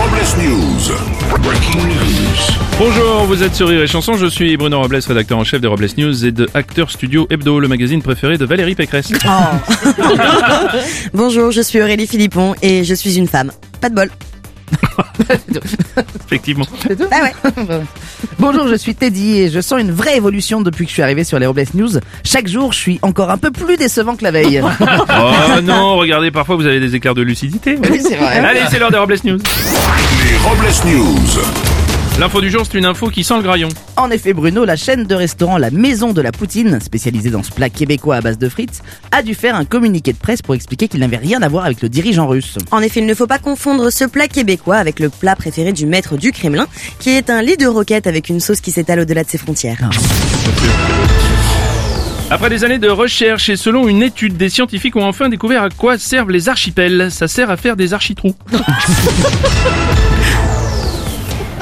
Les Robles News. Breaking news. Bonjour, vous êtes sur Rire et Chanson, je suis Bruno Robles, rédacteur en chef des Robles News et de Acteur Studio Hebdo, le magazine préféré de Valérie Pécresse. Bonjour, je suis Aurélie Philippon et je suis une femme. Pas de bol. Effectivement. Ah ouais. Bonjour, je suis Teddy et je sens une vraie évolution depuis que je suis arrivé sur les Robles News. Chaque jour, je suis encore un peu plus décevant que la veille. Oh non, regardez, parfois vous avez des écarts de lucidité. Oui, c'est vrai. Allez, c'est l'heure des Robles News. Les Robles News. L'info du jour, c'est une info qui sent le graillon. En effet, Bruno, la chaîne de restaurant La Maison de la Poutine, spécialisée dans ce plat québécois à base de frites, a dû faire un communiqué de presse pour expliquer qu'il n'avait rien à voir avec le dirigeant russe. En effet, il ne faut pas confondre ce plat québécois avec le plat préféré du maître du Kremlin, qui est un lit de roquette avec une sauce qui s'étale au-delà de ses frontières. Après des années de recherche et selon une étude, des scientifiques ont enfin découvert à quoi servent les archipels. Ça sert à faire des architrous.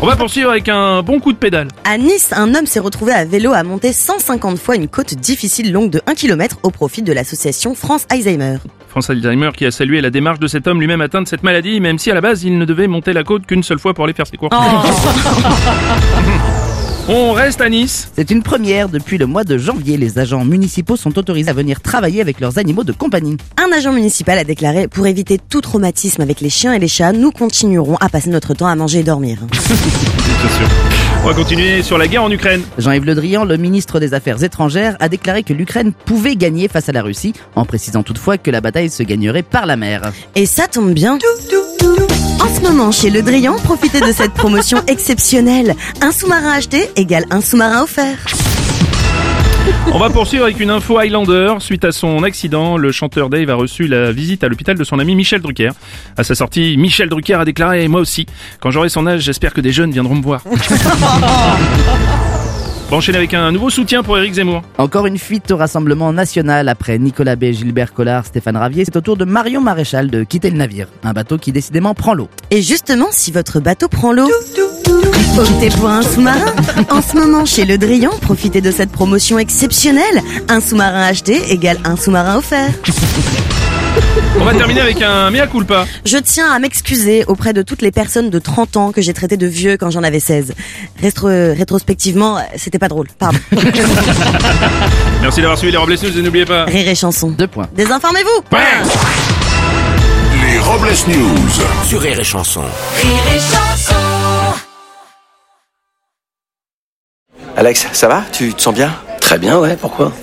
On va poursuivre avec un bon coup de pédale. À Nice, un homme s'est retrouvé à vélo à monter 150 fois une côte difficile longue de 1 km au profit de l'association France Alzheimer. France Alzheimer qui a salué la démarche de cet homme lui-même atteint de cette maladie, même si à la base il ne devait monter la côte qu'une seule fois pour aller faire ses courses. On reste à Nice. C'est une première. Depuis le mois de janvier, les agents municipaux sont autorisés à venir travailler avec leurs animaux de compagnie. Un agent municipal a déclaré Pour éviter tout traumatisme avec les chiens et les chats, nous continuerons à passer notre temps à manger et dormir. On va continuer sur la guerre en Ukraine. Jean-Yves Le Drian, le ministre des Affaires étrangères, a déclaré que l'Ukraine pouvait gagner face à la Russie, en précisant toutefois que la bataille se gagnerait par la mer. Et ça tombe bien. En ce moment, chez Le Drian, profitez de cette promotion exceptionnelle. Un sous-marin acheté égale un sous-marin offert. On va poursuivre avec une info Highlander. Suite à son accident, le chanteur Dave a reçu la visite à l'hôpital de son ami Michel Drucker. À sa sortie, Michel Drucker a déclaré Moi aussi, quand j'aurai son âge, j'espère que des jeunes viendront me voir. On va enchaîner avec un nouveau soutien pour Eric Zemmour. Encore une fuite au Rassemblement National après Nicolas B, Gilbert Collard, Stéphane Ravier. C'est au tour de Marion Maréchal de quitter le navire. Un bateau qui décidément prend l'eau. Et justement, si votre bateau prend l'eau, optez pour un sous-marin. En ce moment, chez Le Drian, profitez de cette promotion exceptionnelle. Un sous-marin acheté égale un sous-marin offert. On va terminer avec un mea culpa. Je tiens à m'excuser auprès de toutes les personnes de 30 ans que j'ai traitées de vieux quand j'en avais 16. Rétro- rétrospectivement, c'était pas drôle. Pardon. Merci d'avoir suivi les Robles News et n'oubliez pas. Rire et chanson. Deux points. Désinformez-vous Les Robles News. Sur Rire et Chanson. Alex, ça va? Tu te sens bien? Très bien, ouais, pourquoi?